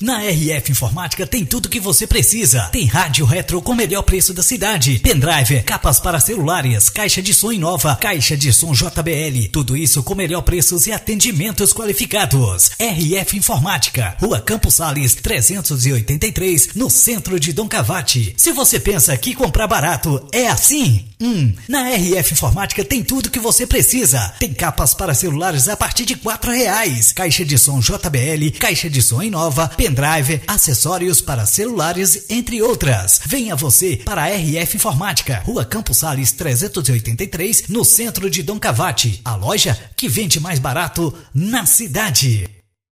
Na RF Informática tem tudo que você precisa. Tem rádio retro com melhor preço da cidade, pendrive, capas para celulares, caixa de som nova, caixa de som JBL, tudo isso com melhor preços e atendimentos qualificados. RF Informática, Rua Campos Sales, 383, no centro de Dom Cavate. Se você pensa que comprar barato é assim, hum, na RF Informática tem tudo que você precisa. Tem capas para celulares a partir de quatro reais, caixa de som JBL, caixa de som nova, pendrive, acessórios para celulares, entre outras. Venha você para a RF Informática, Rua Campos Sales 383, no centro de Dom Cavate. A loja que vende mais barato na cidade.